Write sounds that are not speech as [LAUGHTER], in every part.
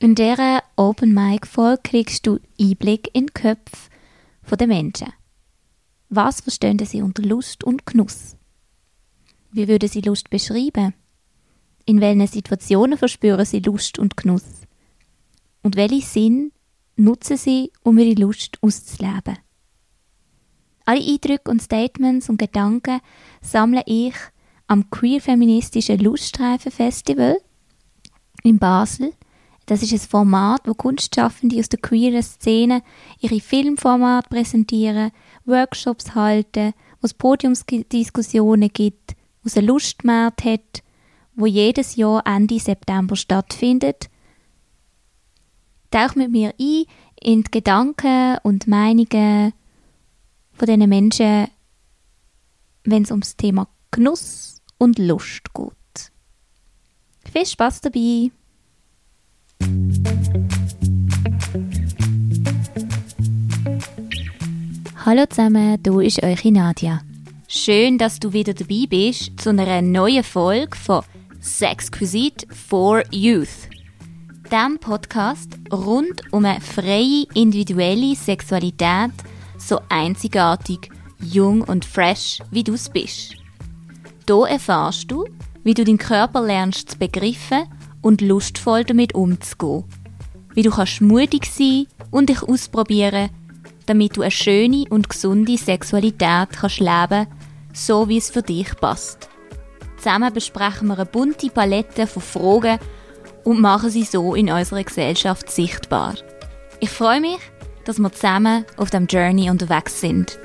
In dieser Open Mic Folge kriegst du Einblick in die Köpfe der Menschen. Was verstehen sie unter Lust und Genuss? Wie würden sie Lust beschreiben? In welchen Situationen verspüren sie Lust und Genuss? Und welchen Sinn nutzen sie, um ihre Lust auszuleben? Alle Eindrücke und Statements und Gedanken sammle ich am Queer-feministischen Luststreifen-Festival in Basel. Das ist ein Format, wo Kunstschaffende aus der queeren Szene ihre Filmformate präsentieren, Workshops halten, wo es Podiumsdiskussionen gibt, wo es einen Lustmarkt hat wo jedes Jahr Ende September stattfindet. Tauch mit mir ein in die Gedanken und Meinungen von diesen Menschen, wenn es ums Thema Genuss und Lust geht. Viel Spaß dabei! Hallo zusammen, du ist eure Nadia. Schön, dass du wieder dabei bist zu einer neuen Folge von Sexquisite for Youth. Dem Podcast rund um eine freie individuelle Sexualität, so einzigartig, jung und fresh, wie du es bist. Hier erfahrst du, wie du deinen Körper lernst zu begriffen und lustvoll damit umzugehen. Wie du kannst mutig sein und dich ausprobieren, damit du eine schöne und gesunde Sexualität kannst leben, so wie es für dich passt. Zusammen besprechen wir eine bunte Palette von Fragen und machen sie so in unserer Gesellschaft sichtbar. Ich freue mich, dass wir zusammen auf dem Journey unterwegs sind.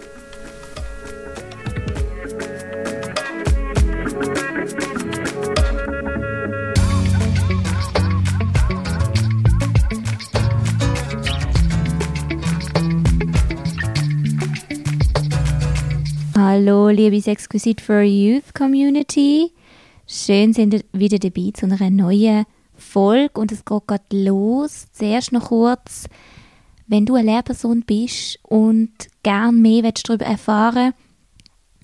Hallo, liebe Exquisite for Youth Community. Schön sind ihr wieder dabei zu einer neuen Folge und es geht gerade los. Zuerst noch kurz, wenn du eine Lehrperson bist und gern mehr darüber erfahren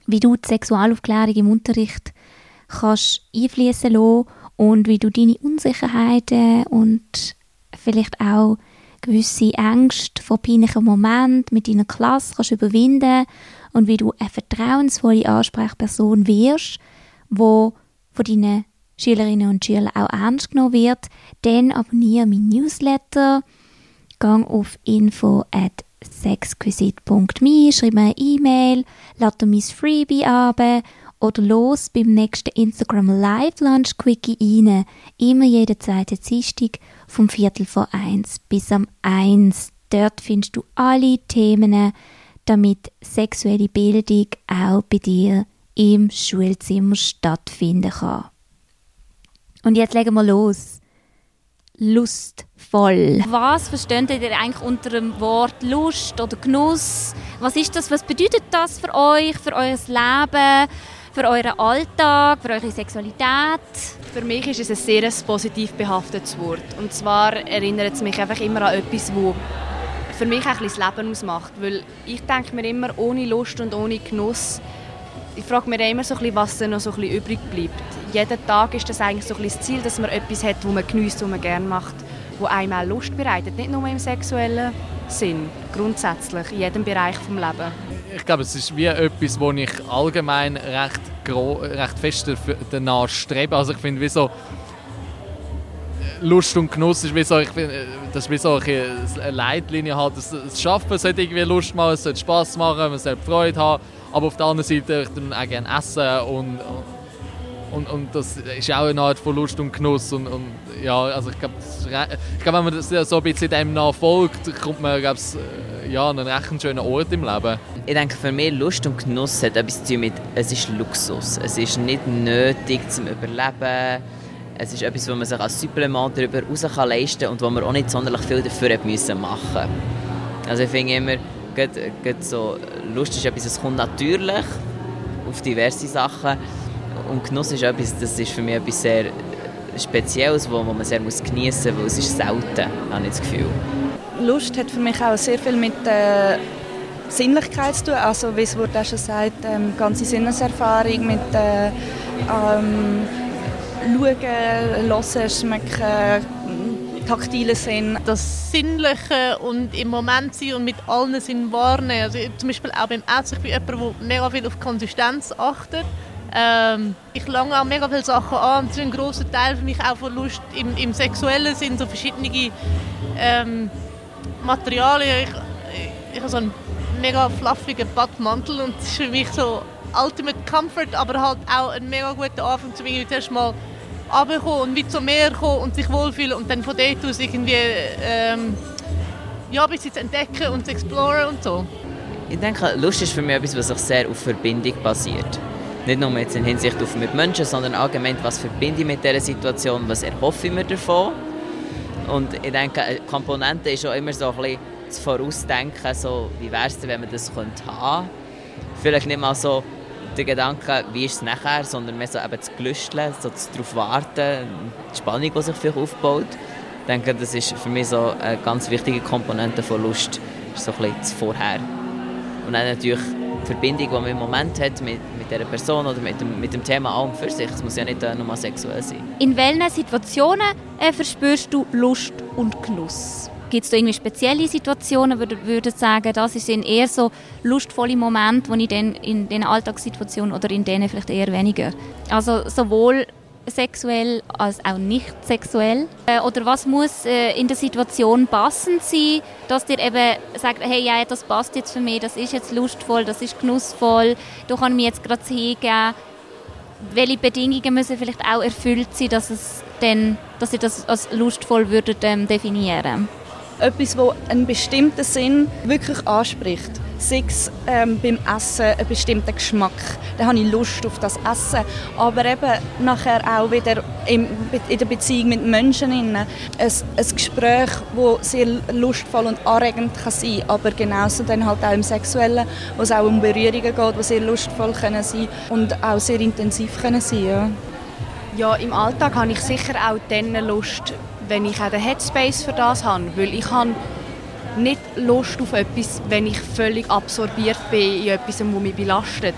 wie du die Sexualaufklärung im Unterricht kannst einfließen lassen und wie du deine Unsicherheiten und vielleicht auch gewisse Ängste vor peinlichen Momenten mit deiner Klasse kannst überwinden und wie du eine vertrauensvolle Ansprechperson wirst, wo von deinen Schülerinnen und Schülern auch ernst genommen wird, dann abonniere mein Newsletter, gang auf info at sexquisite.me, schreib mir eine E-Mail, lade mein Freebie ab oder los beim nächsten Instagram Live Lunch Quickie rein. Immer jeden zweiten Dienstag vom Viertel vor eins bis am eins. Dort findest du alle Themen, damit sexuelle Bildung auch bei dir im Schulzimmer stattfinden kann. Und jetzt legen wir los. Lustvoll. Was versteht ihr eigentlich unter dem Wort Lust oder Genuss? Was ist das? Was bedeutet das für euch, für euer Leben, für euren Alltag, für eure Sexualität? Für mich ist es ein sehr positiv behaftetes Wort. Und zwar erinnert es mich einfach immer an etwas, wo für mich auch ein das Leben ausmacht. Weil ich denke mir immer, ohne Lust und ohne Genuss, ich frage mich immer so ein bisschen, was noch so ein bisschen übrig bleibt. Jeden Tag ist das eigentlich so ein bisschen das Ziel, dass man etwas hat, wo man genießt, was man gerne macht, wo einem auch Lust bereitet. Nicht nur im sexuellen Sinn, grundsätzlich, in jedem Bereich des Lebens. Ich glaube, es ist wie etwas, wo ich allgemein recht, recht fest danach strebe. Also ich finde, wie so Lust und Genuss ist wie so, ich find, das ist wie so eine Leitlinie halt. Das, das Schaffen sollte irgendwie Lust machen, es sollte Spass machen, man sollte Freude haben. Aber auf der anderen Seite ich dann auch gerne essen und, und, und das ist auch eine Art von Lust und Genuss. Und, und ja, also ich glaube, glaub, wenn man das so ein bisschen dem nachfolgt, kommt man glaub, äh, ja, einen recht schönen Ort im Leben. Ich denke, für mich Lust und Genuss hat etwas zu tun mit, es ist Luxus. Es ist nicht nötig zum Überleben es ist etwas, was man sich als Supplement darüber heraus leisten kann und wo man auch nicht sonderlich viel dafür hat müssen machen Also ich finde immer, gerade, gerade so, Lust ist etwas, das kommt natürlich auf diverse Sachen und Genuss ist etwas, das ist für mich etwas sehr Spezielles, wo, man sehr geniessen muss, weil es ist selten, habe ich das Gefühl. Lust hat für mich auch sehr viel mit äh, Sinnlichkeit zu tun, also wie es wurde auch schon gesagt, ähm, ganze Sinneserfahrung mit äh, ähm, schauen, hören, schmecken, taktilen Sinn. Das Sinnliche und im Moment sein und mit allen Sinnen wahrnehmen. Also zum Beispiel auch beim Essen. Ich bin jemand, der mega viel auf Konsistenz achtet. Ähm, ich lange auch mega viele Sachen an. Das ist ein grosser Teil für mich auch von Lust im, im sexuellen Sinn, so verschiedene ähm, Materialien. Ich, ich, habe so einen mega fluffigen Badmantel und das ist für mich so Ultimate Comfort, aber halt auch ein mega guter Anfang, um irgendwie zuerst mal runterkommen und wie zum Meer kommen und sich wohlfühlen und dann von dort aus irgendwie ähm, ja, bis jetzt entdecken und zu exploren und so. Ich denke, Lust ist für mich etwas, was sich sehr auf Verbindung basiert. Nicht nur jetzt in Hinsicht auf mit Menschen, sondern allgemein, was verbinde ich mit dieser Situation, was erhoffe ich mir davon. Und ich denke, eine Komponente ist auch immer so ein bisschen zu vorausdenken, so, wie wäre es wenn man das könnte haben Vielleicht nicht mal so der Gedanke, wie ist es nachher, sondern mehr so eben zu gelüsteln, so darauf warten, die Spannung, die sich vielleicht aufbaut. Ich denke, das ist für mich so eine ganz wichtige Komponente von Lust, so ein bisschen das Vorher. Und dann natürlich die Verbindung, die man im Moment hat mit, mit dieser Person oder mit dem, mit dem Thema an und für sich. Es muss ja nicht nur sexuell sein. In welchen Situationen äh, verspürst du Lust und Genuss? Gibt es da irgendwie spezielle Situationen, wo du würdest sagen, das sind eher so lustvolle Momente, wo ich dann in den Alltagssituationen oder in denen vielleicht eher weniger? Also sowohl sexuell als auch nicht sexuell? Äh, oder was muss äh, in der Situation passend sein, dass dir eben sagt, hey, ja, das passt jetzt für mich, das ist jetzt lustvoll, das ist genussvoll, da kann ich mir jetzt gerade hingeben. Welche Bedingungen müssen vielleicht auch erfüllt sein, dass, es dann, dass ihr das als lustvoll würdet, ähm, definieren etwas, das einen bestimmten Sinn wirklich anspricht. Sei es ähm, beim Essen einen bestimmten Geschmack, dann habe ich Lust auf das Essen. Aber eben nachher auch wieder in, in der Beziehung mit Menschen. Ein, ein Gespräch, das sehr lustvoll und anregend kann sein kann, aber genauso dann halt auch im Sexuellen, wo es auch um Berührungen geht, die sehr lustvoll können sein und auch sehr intensiv können sein ja. Ja, im Alltag habe ich sicher auch dann Lust, wenn ich auch den Headspace für das habe. Weil ich habe nicht Lust auf etwas, wenn ich völlig absorbiert bin in etwas, das mich belastet.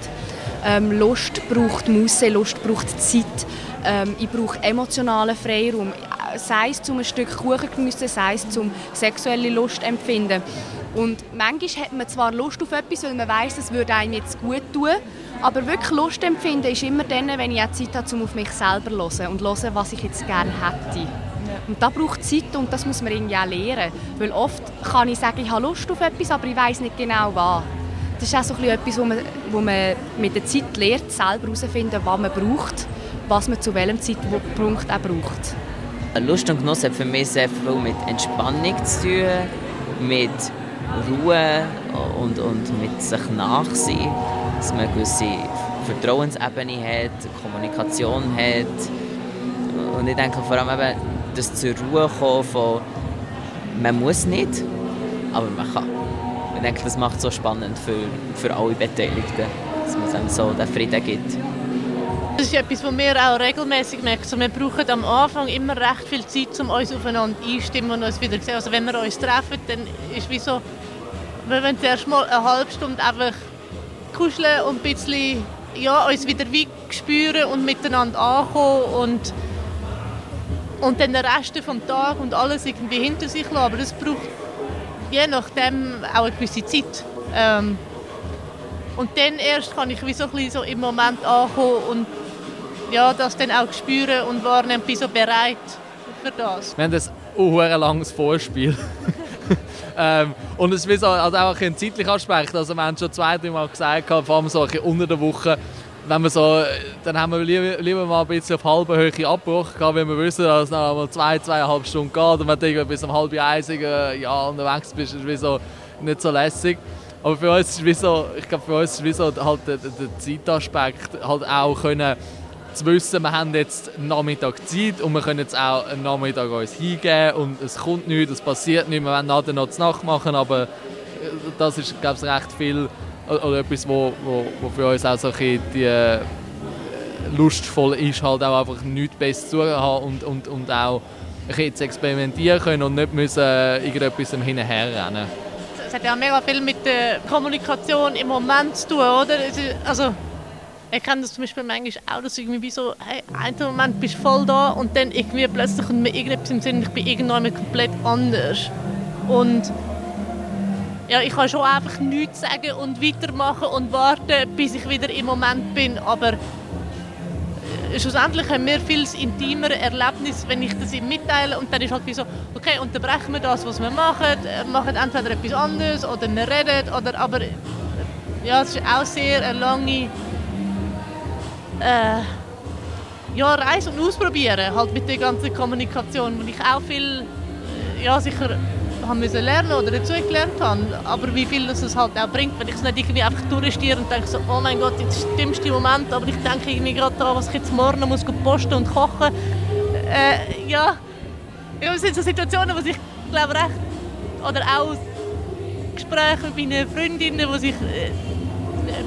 Ähm, Lust braucht Musse, Lust braucht Zeit. Ähm, ich brauche emotionalen Freiraum. Sei es zum ein Stück Kuchen geniessen, sei es zum sexuelle Lust empfinden. Und manchmal hat man zwar Lust auf etwas, weil man weiß, es würde einem jetzt gut tun, aber wirklich Lust empfinden ist immer dann, wenn ich auch Zeit habe, um auf mich selber zu hören und hören, was ich jetzt gerne hätte. Und da braucht Zeit und das muss man irgendwie auch lernen. Weil oft kann ich sagen, ich habe Lust auf etwas, aber ich weiß nicht genau was. Das ist auch so etwas, wo man, wo man mit der Zeit lernt, selber herauszufinden, was man braucht, was man zu welchem Zeitpunkt auch braucht. Lust und Genuss hat für mich sehr viel mit Entspannung zu tun, mit Ruhe und, und mit sich nachsehen. Dass man eine gewisse Vertrauensebene hat, Kommunikation hat. Und ich denke vor allem eben, das zur Ruhe kommen von man muss nicht, aber man kann. Ich denke, das macht es so spannend für, für alle Beteiligten, dass man einem so den Frieden gibt. Das ist etwas, was wir auch regelmäßig merken. Also wir brauchen am Anfang immer recht viel Zeit, um uns aufeinander einzustimmen und uns wieder zu sehen. Also wenn wir uns treffen, dann ist es wie so, wir wollen zuerst mal eine halbe Stunde einfach kuscheln und ein bisschen ja, uns wieder wie spüren und miteinander ankommen und und dann den Rest vom Tag und alles irgendwie hinter sich lassen. Aber das braucht je nachdem auch eine gewisse Zeit. Ähm, und dann erst kann ich wie so, ein so im Moment ankommen und ja, das dann auch spüren und wahrnehmen, bin so bereit für das. Wir haben ein langes Vorspiel. [LAUGHS] ähm, und es ist also auch ein zeitlicher Aspekt. Also wir haben schon zwei, drei Mal gesagt, vor allem so unter der Woche, wenn wir so, dann haben wir lieber, lieber mal ein bisschen auf halber Höhe Abbruch gehabt, weil wir wissen, dass es noch mal zwei, zweieinhalb Stunden geht und wenn du bis um halb eins ja, unterwegs bist, ist es so nicht so lässig. Aber für uns ist wie so, ich glaube, für uns ist wie so halt der, der Zeitaspekt halt auch können zu wissen, wir haben jetzt Nachmittag Zeit und wir können jetzt auch einen Nachmittag uns hingeben und es kommt nichts, es passiert nichts, wir werden nachher noch zu Nacht machen, aber das ist, glaube ich, recht viel oder etwas, wo, wo, wo für uns auch so ein die, äh, lustvoll ist, halt auch einfach nichts Besseres zu haben und, und, und auch zu experimentieren können und nicht müssen äh, irgendetwas hinterher rennen. Es hat ja mega viel mit der Kommunikation im Moment zu tun, oder? Also, Ich kenne das zum Beispiel manchmal auch, dass irgendwie wie so, hey, einen Moment bist du voll da und dann irgendwie plötzlich kommt mir irgendetwas im Sinn, ich bin irgendwann komplett anders. Und ja, ich kann schon einfach nichts sagen und weitermachen und warten, bis ich wieder im Moment bin, aber äh, schlussendlich haben wir viel intimere Erlebnis, wenn ich das ihm mitteile und dann ist halt wie so, okay, unterbrechen wir das, was wir machen, äh, machen entweder etwas anderes oder wir reden, oder, aber ja, es ist auch sehr eine lange äh, ja, reisen und ausprobieren, halt mit der ganzen Kommunikation, wo ich auch viel, äh, ja, sicher haben müssen lernen oder dazu gelernt habe, aber wie viel das es halt auch bringt, wenn ich es nicht irgendwie einfach durchstehe und denke so, oh mein Gott, jetzt ist der dümmste Moment, aber ich denke irgendwie gerade daran, was ich jetzt morgen muss posten und kochen. Äh, ja, ja, sind so Situationen, wo ich glaube recht, oder auch Gespräche mit meinen Freundinnen, wo sich äh,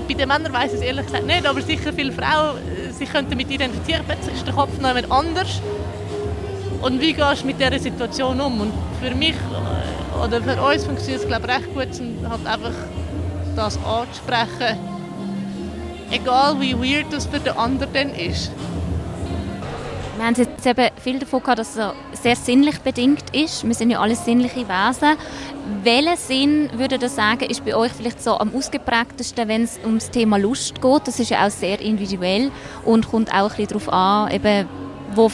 bei den Männern weiß ich es ehrlich gesagt nicht, aber sicher viele Frauen äh, sich könnten mit identifizieren. Plötzlich ist der Kopf noch jemand anders. Und wie gehst du mit dieser Situation um? Und für mich äh, oder für uns funktioniert es glaube ich, recht gut, halt einfach das anzusprechen. Egal wie weird das für den anderen ist. Wir haben jetzt eben viel davon gehabt, dass es sehr sinnlich bedingt ist. Wir sind ja alle sinnliche Wesen. Welchen Sinn würde ihr sagen, ist bei euch vielleicht so am ausgeprägtesten, wenn es um das Thema Lust geht? Das ist ja auch sehr individuell und kommt auch ein bisschen darauf an, eben, wo,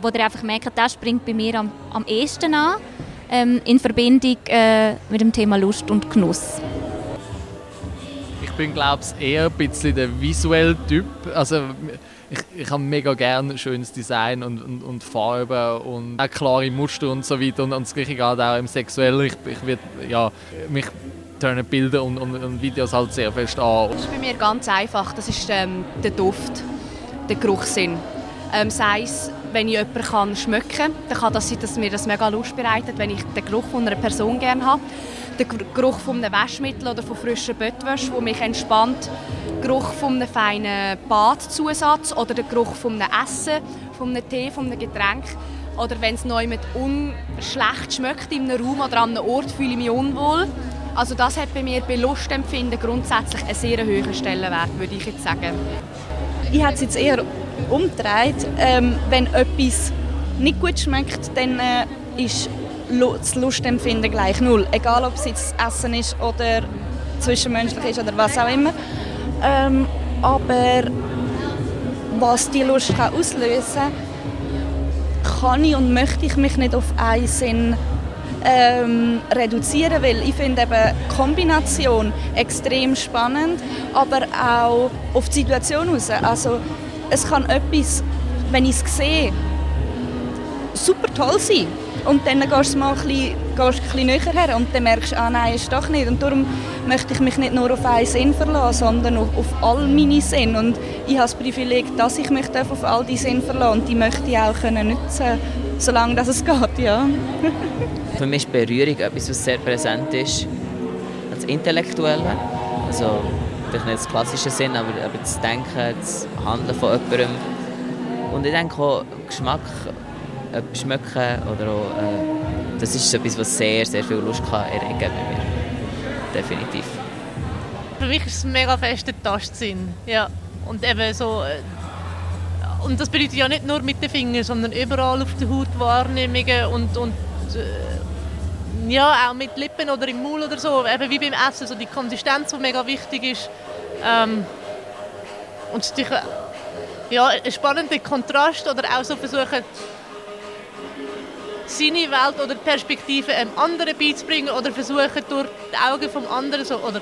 wo ihr einfach merkt, das springt bei mir am, am ehesten an, ähm, in Verbindung äh, mit dem Thema Lust und Genuss. Ich bin, glaube ich, eher ein bisschen der visuelle Typ. Also, ich, ich habe mega gerne schönes Design und, und, und Farben und auch klare Muster und so weiter. Und, und das Gleiche geht auch im Sexuellen. Ich, ich wird, ja, mich turnen Bilder und, und, und, Videos halt sehr fest an. Das ist bei mir ganz einfach. Das ist ähm, der Duft, der Geruchssinn. Ähm, sei es, wenn ich jemanden kann schmecken kann, dann kann das sein, dass mir das mega Lust bereitet, wenn ich den Geruch von einer Person gerne habe. Der Geruch von einem Waschmittel oder von frischer Bettwäsche, der mich entspannt. Geruch von einem feinen Badzusatz oder der Geruch von einem Essen, von einem Tee, von einem Getränk. Oder wenn es neu mit unschlecht schmeckt in einem Raum oder an einem Ort, fühle ich mich unwohl. Also das hat bei mir bei Lustempfinden grundsätzlich einen sehr hohen Stellenwert, würde ich jetzt sagen. Ich hätte es jetzt eher umgedreht. Ähm, wenn etwas nicht gut schmeckt, dann äh, ist das Lustempfinden gleich null. Egal, ob es jetzt Essen ist oder zwischenmenschlich ist oder was auch immer. Ähm, aber was die Lust kann auslösen kann, kann ich und möchte ich mich nicht auf einen Sinn ähm, reduzieren, weil ich finde eben Kombination extrem spannend, aber auch auf die Situation raus. Also es kann etwas, wenn ich es sehe, super toll sein und dann gehst du mal ein bisschen, gehst ein bisschen näher her und dann merkst du, ah nein, ist doch nicht. Und darum möchte ich mich nicht nur auf einen Sinn verlassen, sondern auf, auf all meine Sinne. Und ich habe das Privileg, dass ich mich auf all die Sinne verlassen und die möchte ich auch können nutzen solange das es geht, ja. [LAUGHS] Für mich ist Berührung etwas, was sehr präsent ist. Das Intellektuelle, also vielleicht nicht das klassische Sinn, aber, aber das Denken, das Handeln von jemandem. Und ich denke auch, Geschmack etwas schmecken oder auch, äh, das ist etwas, was sehr, sehr viel Lust kann erregen bei mir. Definitiv. Für mich ist es ein mega fester Tastsinn. Ja. Und eben so... Äh, und das bedeutet ja nicht nur mit den Fingern, sondern überall auf der Haut Wahrnehmungen und, und äh, ja, auch mit Lippen oder im Mund oder so, eben wie beim Essen, so die Konsistenz, die mega wichtig ist. Ähm, und ja, ein spannender Kontrast oder auch so versuchen, seine Welt oder Perspektive einem anderen beizubringen oder versuchen, durch die Augen vom anderen so, oder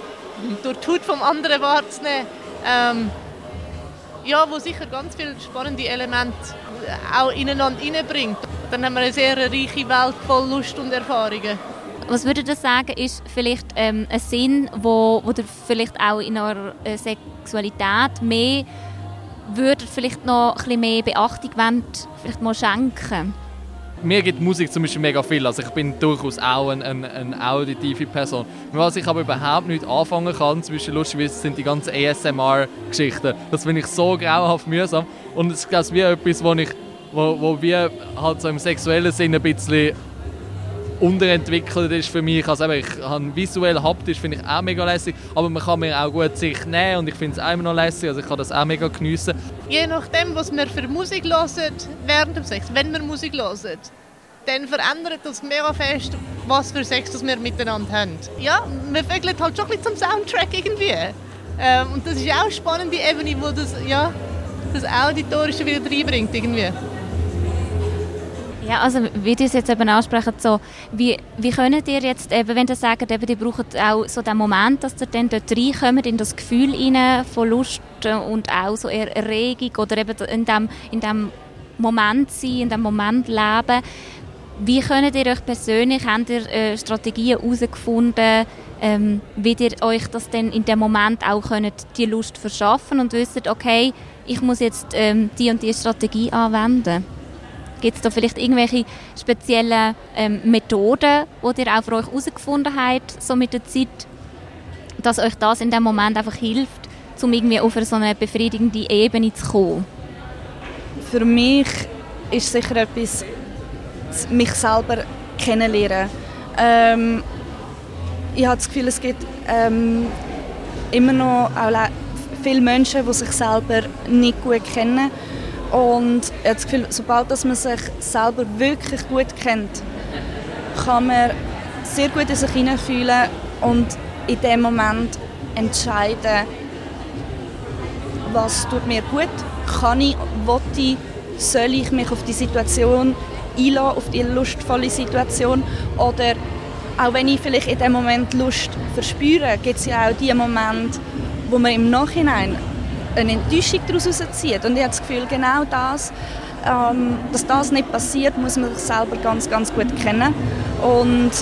durch die Haut vom anderen wahrzunehmen. Ähm, ja, wo sicher ganz viele spannende Elemente auch ineinander hineinbringt. Dann haben wir eine sehr reiche Welt voll Lust und Erfahrungen. Was würdet ihr sagen, ist vielleicht ähm, ein Sinn, wo, wo ihr vielleicht auch in eurer äh, Sexualität mehr würdet vielleicht noch ein bisschen mehr Beachtung wollt, vielleicht mal schenken? Mir gibt Musik zum Beispiel mega viel. Also ich bin durchaus auch eine, eine, eine auditive Person. Was ich aber überhaupt nicht anfangen kann, zum Beispiel lustigerweise sind die ganzen ASMR-Geschichten. Das finde ich so grauenhaft mühsam. Und es ist wie etwas, wo ich wo, wo wir halt so im sexuellen Sinne ein bisschen unterentwickelt ist für mich. Also eben, ich habe visuell, haptisch finde ich auch mega lässig, aber man kann mir auch gut sich nehmen und ich finde es auch immer noch lässig, also ich kann das auch mega geniessen. Je nachdem, was wir für Musik hören während dem Sex, wenn wir Musik hören, dann verändert das mega fest, was für Sex das wir miteinander haben. Ja, wir vögeln halt schon ein bisschen zum Soundtrack irgendwie. Ähm, und das ist auch eine spannende Ebene, wo das, ja, das Auditorische wieder reinbringt irgendwie. Ja, also wie ihr es jetzt eben ansprechen, so, wie, wie könnt ihr jetzt eben, wenn ihr sagt, eben, ihr braucht auch so den Moment, dass ihr dann dort reinkommt, in das Gefühl rein von Lust und auch so Erregung oder eben in dem, in dem Moment sein, in dem Moment leben. Wie könnt ihr euch persönlich, habt ihr äh, Strategien herausgefunden, ähm, wie ihr euch das denn in dem Moment auch könnt, die Lust verschaffen und wisst, okay, ich muss jetzt ähm, die und die Strategie anwenden? Gibt es da vielleicht irgendwelche speziellen ähm, Methoden, die ihr auch für euch herausgefunden habt, so mit der Zeit, dass euch das in dem Moment einfach hilft, um irgendwie auf so eine befriedigende Ebene zu kommen? Für mich ist sicher etwas, mich selber kennenlernen. Ähm, ich habe das Gefühl, es gibt ähm, immer noch auch viele Menschen, die sich selber nicht gut kennen und ich habe das Gefühl, sobald dass man sich selber wirklich gut kennt, kann man sehr gut in sich hineinfühlen und in dem Moment entscheiden, was tut mir gut, kann ich, will ich, soll ich mich auf die Situation einlassen, auf die lustvolle Situation oder auch wenn ich vielleicht in dem Moment Lust verspüre, gibt es ja auch die Momente, wo man im Nachhinein eine Enttäuschung daraus zieht. Und ich habe das Gefühl, genau das, ähm, dass das nicht passiert, muss man sich selber ganz, ganz gut kennen. Und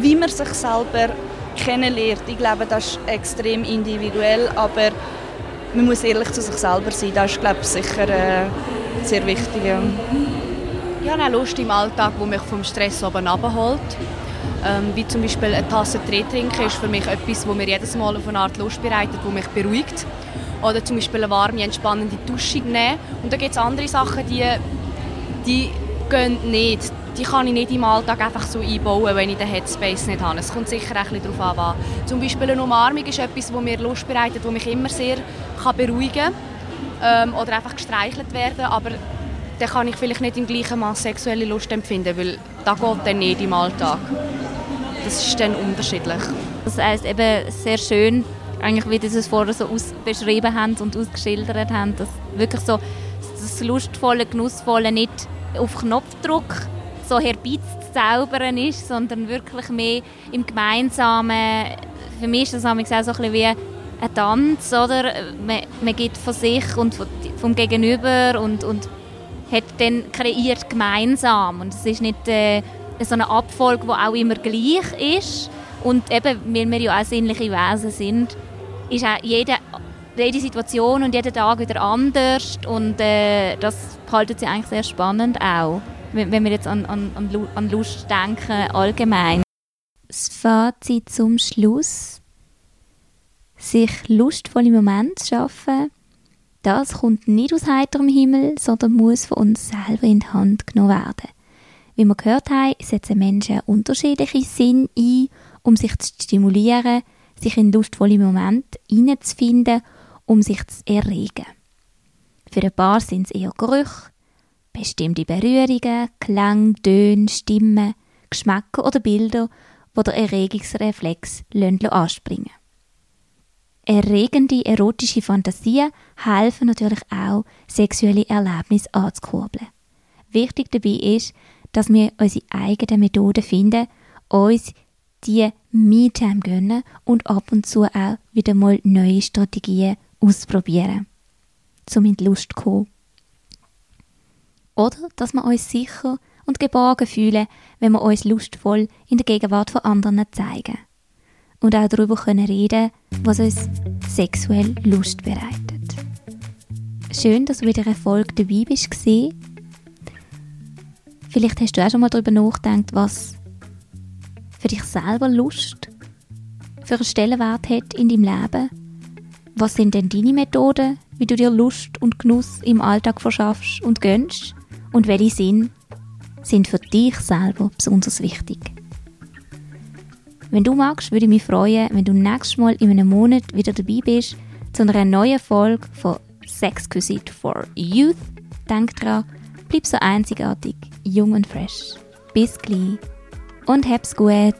wie man sich selber kennenlernt, ich glaube, das ist extrem individuell, aber man muss ehrlich zu sich selber sein. Das ist, glaube ich, sicher äh, sehr wichtig. Ich habe auch Lust im Alltag, wo mich vom Stress oben abholt. Ähm, wie zum Beispiel eine Tasse Tee trinken ist für mich etwas, das mir jedes Mal auf eine Art Lust bereitet, das mich beruhigt. Oder zum Beispiel eine warme, entspannende Dusche nehmen. Und da gibt es andere Sachen, die, die gehen nicht. Die kann ich nicht im Alltag einfach so einbauen, wenn ich den Headspace nicht habe. Es kommt sicher ein bisschen darauf an. Zum Beispiel eine Umarmung ist etwas, das mir Lust bereitet, das mich immer sehr kann beruhigen kann. Ähm, oder einfach gestreichelt werden. Aber dann kann ich vielleicht nicht im gleichen Maß sexuelle Lust empfinden, weil das geht dann nicht im Alltag. Das ist dann unterschiedlich. Das heißt eben sehr schön, eigentlich wie es vorher so beschrieben haben und ausgeschildert haben, dass wirklich so das lustvolle, genussvolle nicht auf Knopfdruck so herbeizuzaubern ist, sondern wirklich mehr im Gemeinsamen. Für mich ist das auch so ein bisschen wie ein Tanz, oder? Man, man geht von sich und vom Gegenüber und, und hat dann kreiert gemeinsam und es ist nicht äh, so eine Abfolge, die auch immer gleich ist und eben, weil wir ja auch sinnliche Wesen sind, ist auch jede, jede Situation und jeder Tag wieder anders und äh, das halten sie eigentlich sehr spannend auch, wenn, wenn wir jetzt an, an, an Lust denken allgemein. Das Fazit zum Schluss. Sich lustvolle Momente schaffen, das kommt nicht aus heiterem Himmel, sondern muss von uns selber in die Hand genommen werden. Wie wir gehört haben, setzen Menschen unterschiedliche Sinn ein, um sich zu stimulieren, sich in lustvolle Momente hineinzufinden, um sich zu erregen. Für ein paar sind es eher Gerüche, bestimmte Berührungen, Klang, Töne, Stimmen, Geschmäcker oder Bilder, die der Erregungsreflex anspringen Erregende erotische Fantasien helfen natürlich auch, sexuelle Erlebnisse anzukurbeln. Wichtig dabei ist, dass wir unsere eigenen Methoden finden, uns die Me-Time gönnen und ab und zu auch wieder mal neue Strategien ausprobieren, um in die Lust zu kommen. Oder dass wir uns sicher und geborgen fühlen, wenn wir uns lustvoll in der Gegenwart von anderen zeigen. Und auch darüber können reden, was uns sexuell Lust bereitet. Schön, dass du wieder eine Folge dabei bist. Vielleicht hast du auch schon mal darüber nachgedacht, was für dich selber Lust für einen Stellenwert hat in deinem Leben? Was sind denn deine Methoden, wie du dir Lust und Genuss im Alltag verschaffst und gönnst? Und welche sind sind für dich selber besonders wichtig. Wenn du magst, würde ich mich freuen, wenn du nächstes Mal in einem Monat wieder dabei bist zu einer neuen Folge von Sexquisite for Youth. Denk dran, bleib so einzigartig, jung und fresh. Bis gleich und hab's gut!